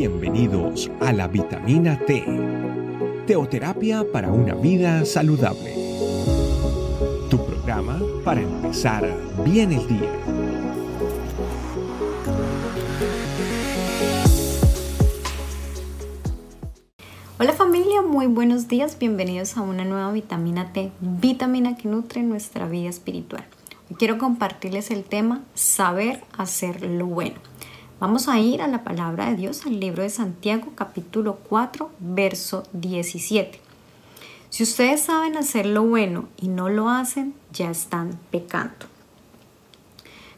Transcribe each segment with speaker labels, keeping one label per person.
Speaker 1: Bienvenidos a la vitamina T, teoterapia para una vida saludable. Tu programa para empezar bien el día.
Speaker 2: Hola familia, muy buenos días, bienvenidos a una nueva vitamina T, vitamina que nutre nuestra vida espiritual. Quiero compartirles el tema saber hacer lo bueno. Vamos a ir a la palabra de Dios, al libro de Santiago capítulo 4, verso 17. Si ustedes saben hacer lo bueno y no lo hacen, ya están pecando.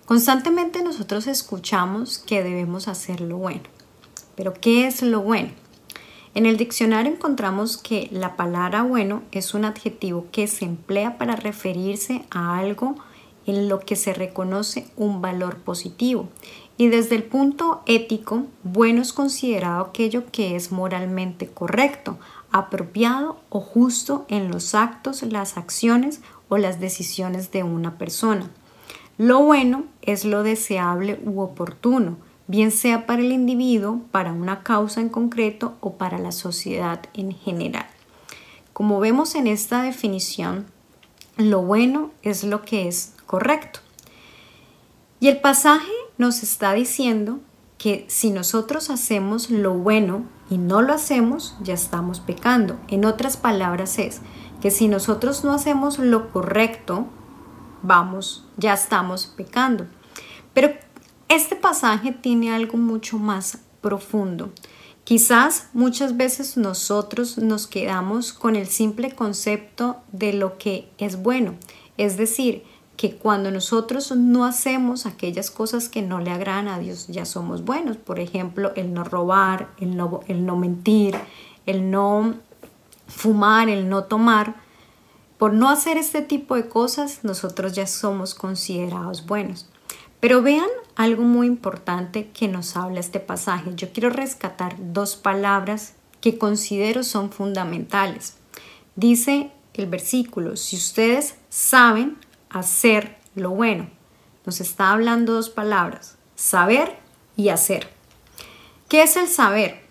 Speaker 2: Constantemente nosotros escuchamos que debemos hacer lo bueno. Pero ¿qué es lo bueno? En el diccionario encontramos que la palabra bueno es un adjetivo que se emplea para referirse a algo en lo que se reconoce un valor positivo y desde el punto ético, bueno es considerado aquello que es moralmente correcto, apropiado o justo en los actos, las acciones o las decisiones de una persona. Lo bueno es lo deseable u oportuno, bien sea para el individuo, para una causa en concreto o para la sociedad en general. Como vemos en esta definición, lo bueno es lo que es correcto. Y el pasaje nos está diciendo que si nosotros hacemos lo bueno y no lo hacemos, ya estamos pecando. En otras palabras es que si nosotros no hacemos lo correcto, vamos, ya estamos pecando. Pero este pasaje tiene algo mucho más profundo. Quizás muchas veces nosotros nos quedamos con el simple concepto de lo que es bueno, es decir, que cuando nosotros no hacemos aquellas cosas que no le agradan a Dios, ya somos buenos. Por ejemplo, el no robar, el no, el no mentir, el no fumar, el no tomar. Por no hacer este tipo de cosas, nosotros ya somos considerados buenos. Pero vean algo muy importante que nos habla este pasaje. Yo quiero rescatar dos palabras que considero son fundamentales. Dice el versículo, si ustedes saben hacer lo bueno. Nos está hablando dos palabras, saber y hacer. ¿Qué es el saber?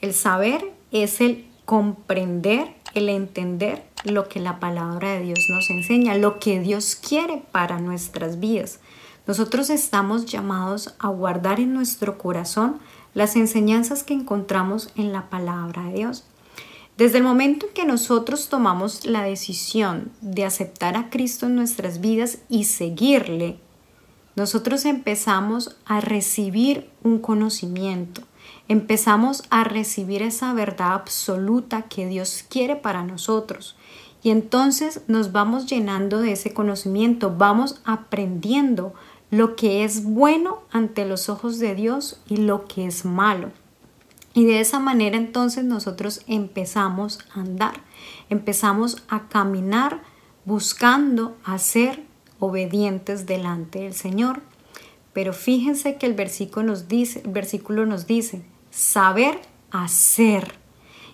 Speaker 2: El saber es el comprender, el entender lo que la palabra de Dios nos enseña, lo que Dios quiere para nuestras vidas. Nosotros estamos llamados a guardar en nuestro corazón las enseñanzas que encontramos en la palabra de Dios. Desde el momento en que nosotros tomamos la decisión de aceptar a Cristo en nuestras vidas y seguirle, nosotros empezamos a recibir un conocimiento, empezamos a recibir esa verdad absoluta que Dios quiere para nosotros. Y entonces nos vamos llenando de ese conocimiento, vamos aprendiendo lo que es bueno ante los ojos de Dios y lo que es malo. Y de esa manera entonces nosotros empezamos a andar, empezamos a caminar buscando a ser obedientes delante del Señor. Pero fíjense que el versículo nos dice, el versículo nos dice, saber hacer.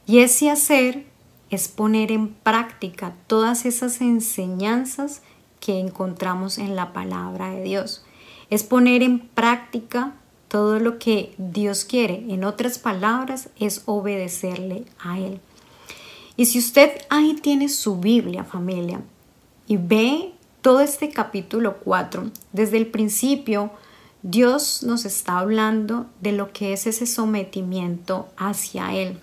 Speaker 2: Y ese hacer es poner en práctica todas esas enseñanzas que encontramos en la palabra de Dios. Es poner en práctica todo lo que Dios quiere, en otras palabras, es obedecerle a Él. Y si usted ahí tiene su Biblia, familia, y ve todo este capítulo 4, desde el principio, Dios nos está hablando de lo que es ese sometimiento hacia Él.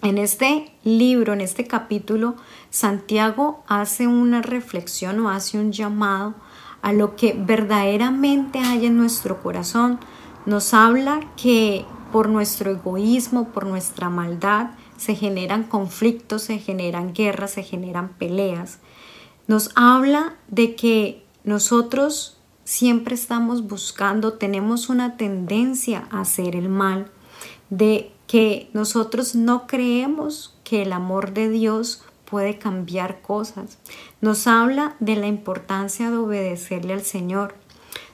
Speaker 2: En este libro, en este capítulo, Santiago hace una reflexión o hace un llamado a lo que verdaderamente hay en nuestro corazón, nos habla que por nuestro egoísmo, por nuestra maldad, se generan conflictos, se generan guerras, se generan peleas. Nos habla de que nosotros siempre estamos buscando, tenemos una tendencia a hacer el mal, de que nosotros no creemos que el amor de Dios puede cambiar cosas. Nos habla de la importancia de obedecerle al Señor,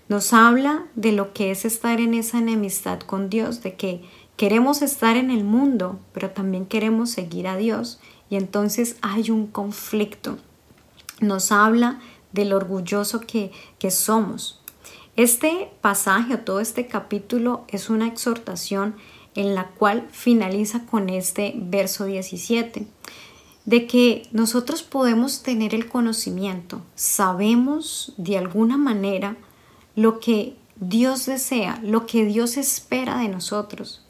Speaker 2: nos habla de lo que es estar en esa enemistad con Dios, de que queremos estar en el mundo, pero también queremos seguir a Dios y entonces hay un conflicto. Nos habla del orgulloso que, que somos. Este pasaje o todo este capítulo es una exhortación en la cual finaliza con este verso 17, de que nosotros podemos tener el conocimiento, sabemos de alguna manera lo que Dios desea, lo que Dios espera de nosotros,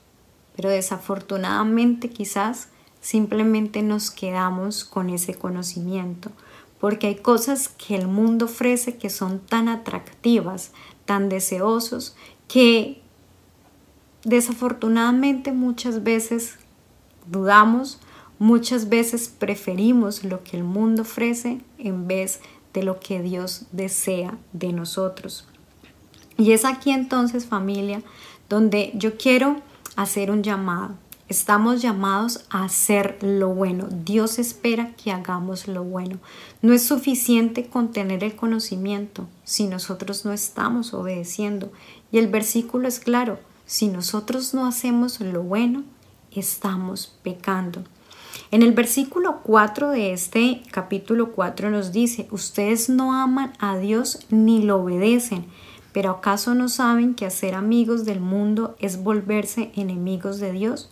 Speaker 2: pero desafortunadamente quizás simplemente nos quedamos con ese conocimiento, porque hay cosas que el mundo ofrece que son tan atractivas, tan deseosos, que desafortunadamente muchas veces dudamos, muchas veces preferimos lo que el mundo ofrece en vez de lo que Dios desea de nosotros. Y es aquí entonces familia donde yo quiero hacer un llamado. Estamos llamados a hacer lo bueno. Dios espera que hagamos lo bueno. No es suficiente con tener el conocimiento si nosotros no estamos obedeciendo. Y el versículo es claro, si nosotros no hacemos lo bueno, estamos pecando. En el versículo 4 de este capítulo 4 nos dice, ustedes no aman a Dios ni lo obedecen, pero ¿acaso no saben que hacer amigos del mundo es volverse enemigos de Dios?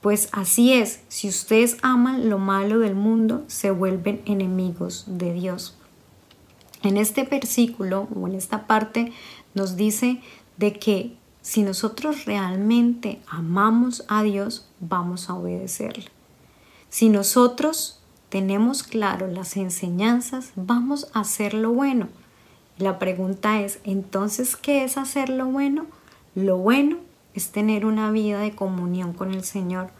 Speaker 2: Pues así es, si ustedes aman lo malo del mundo, se vuelven enemigos de Dios. En este versículo o en esta parte nos dice de que si nosotros realmente amamos a Dios, vamos a obedecerle. Si nosotros tenemos claro las enseñanzas, vamos a hacer lo bueno. La pregunta es, entonces, ¿qué es hacer lo bueno? Lo bueno es tener una vida de comunión con el Señor.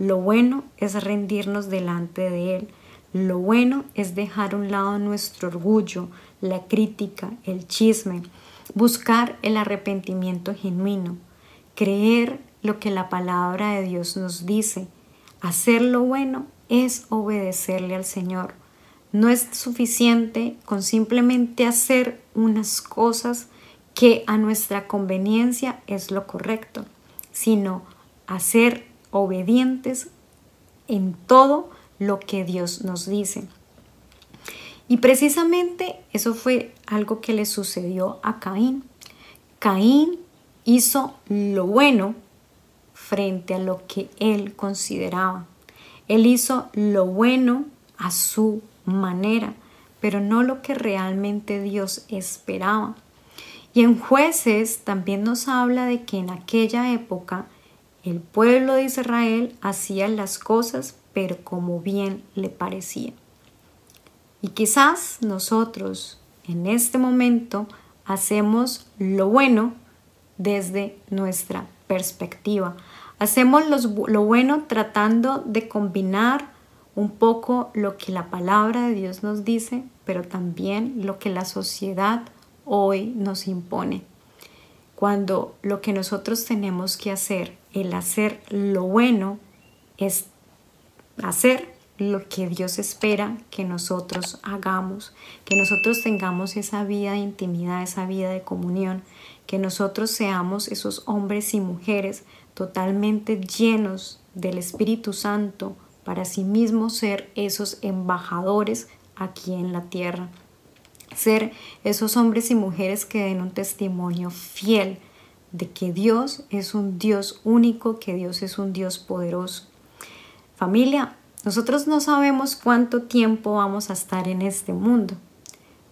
Speaker 2: Lo bueno es rendirnos delante de Él. Lo bueno es dejar a un lado nuestro orgullo, la crítica, el chisme, buscar el arrepentimiento genuino, creer lo que la palabra de Dios nos dice. Hacer lo bueno es obedecerle al Señor. No es suficiente con simplemente hacer unas cosas que a nuestra conveniencia es lo correcto, sino hacer obedientes en todo lo que Dios nos dice. Y precisamente eso fue algo que le sucedió a Caín. Caín hizo lo bueno frente a lo que él consideraba. Él hizo lo bueno a su manera, pero no lo que realmente Dios esperaba. Y en jueces también nos habla de que en aquella época el pueblo de Israel hacía las cosas, pero como bien le parecía. Y quizás nosotros en este momento hacemos lo bueno desde nuestra perspectiva. Hacemos lo bueno tratando de combinar un poco lo que la palabra de Dios nos dice, pero también lo que la sociedad hoy nos impone. Cuando lo que nosotros tenemos que hacer, el hacer lo bueno, es hacer lo que Dios espera que nosotros hagamos, que nosotros tengamos esa vida de intimidad, esa vida de comunión, que nosotros seamos esos hombres y mujeres totalmente llenos del Espíritu Santo, para sí mismo ser esos embajadores aquí en la tierra. Ser esos hombres y mujeres que den un testimonio fiel de que Dios es un Dios único, que Dios es un Dios poderoso. Familia, nosotros no sabemos cuánto tiempo vamos a estar en este mundo,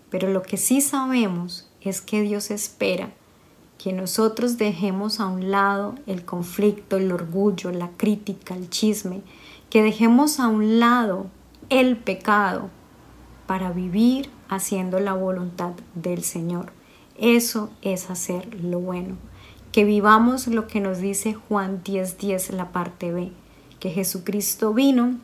Speaker 2: pero lo que sí sabemos es que Dios espera que nosotros dejemos a un lado el conflicto, el orgullo, la crítica, el chisme, que dejemos a un lado el pecado para vivir haciendo la voluntad del Señor. Eso es hacer lo bueno. Que vivamos lo que nos dice Juan 10:10, 10, la parte B, que Jesucristo vino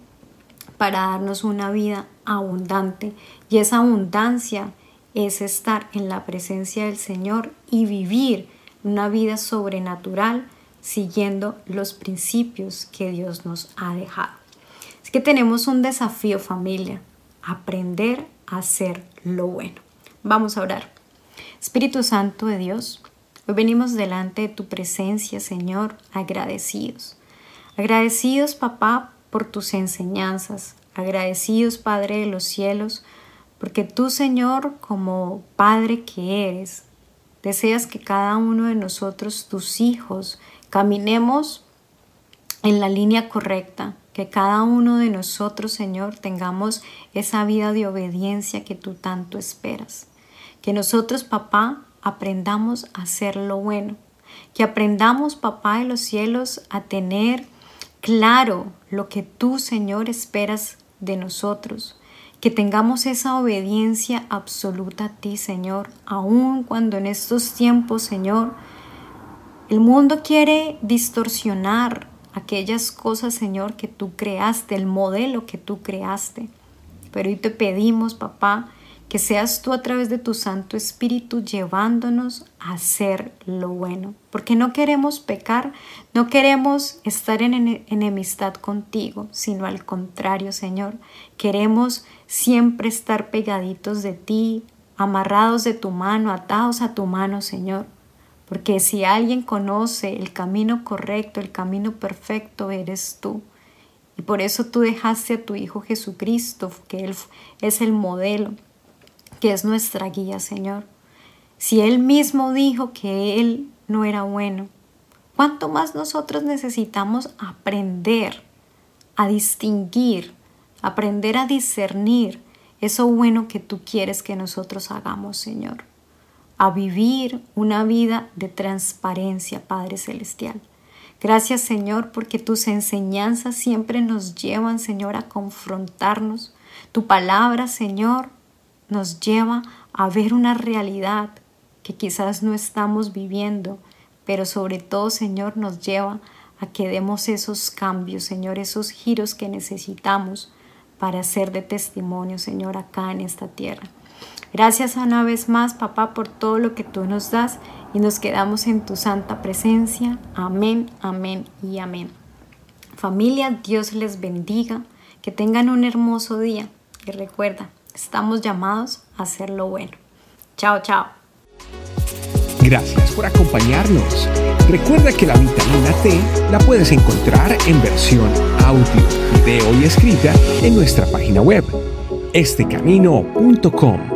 Speaker 2: para darnos una vida abundante y esa abundancia es estar en la presencia del Señor y vivir una vida sobrenatural siguiendo los principios que Dios nos ha dejado. Es que tenemos un desafío familia, aprender a hacer lo bueno. Vamos a orar. Espíritu Santo de Dios, hoy venimos delante de tu presencia, Señor, agradecidos. Agradecidos, papá, por tus enseñanzas. Agradecidos, Padre de los cielos, porque tú, Señor, como Padre que eres, Deseas que cada uno de nosotros, tus hijos, caminemos en la línea correcta, que cada uno de nosotros, Señor, tengamos esa vida de obediencia que tú tanto esperas. Que nosotros, papá, aprendamos a hacer lo bueno. Que aprendamos, papá de los cielos, a tener claro lo que tú, Señor, esperas de nosotros. Que tengamos esa obediencia absoluta a ti, Señor, aun cuando en estos tiempos, Señor, el mundo quiere distorsionar aquellas cosas, Señor, que tú creaste, el modelo que tú creaste. Pero hoy te pedimos, papá, que seas tú a través de tu Santo Espíritu llevándonos a hacer lo bueno. Porque no queremos pecar, no queremos estar en enemistad contigo, sino al contrario, Señor. Queremos siempre estar pegaditos de ti, amarrados de tu mano, atados a tu mano, Señor. Porque si alguien conoce el camino correcto, el camino perfecto, eres tú. Y por eso tú dejaste a tu Hijo Jesucristo, que Él es el modelo, que es nuestra guía, Señor. Si Él mismo dijo que Él no era bueno, ¿cuánto más nosotros necesitamos aprender a distinguir, aprender a discernir eso bueno que tú quieres que nosotros hagamos, Señor? A vivir una vida de transparencia, Padre Celestial. Gracias Señor porque tus enseñanzas siempre nos llevan, Señor, a confrontarnos. Tu palabra, Señor, nos lleva a ver una realidad que quizás no estamos viviendo, pero sobre todo, Señor, nos lleva a que demos esos cambios, Señor, esos giros que necesitamos para ser de testimonio, Señor, acá en esta tierra. Gracias una vez más, papá, por todo lo que tú nos das y nos quedamos en tu santa presencia. Amén, amén y amén. Familia, Dios les bendiga, que tengan un hermoso día y recuerda, estamos llamados a hacer lo bueno. Chao, chao.
Speaker 1: Gracias por acompañarnos. Recuerda que la vitamina T la puedes encontrar en versión audio, video y escrita en nuestra página web, estecamino.com.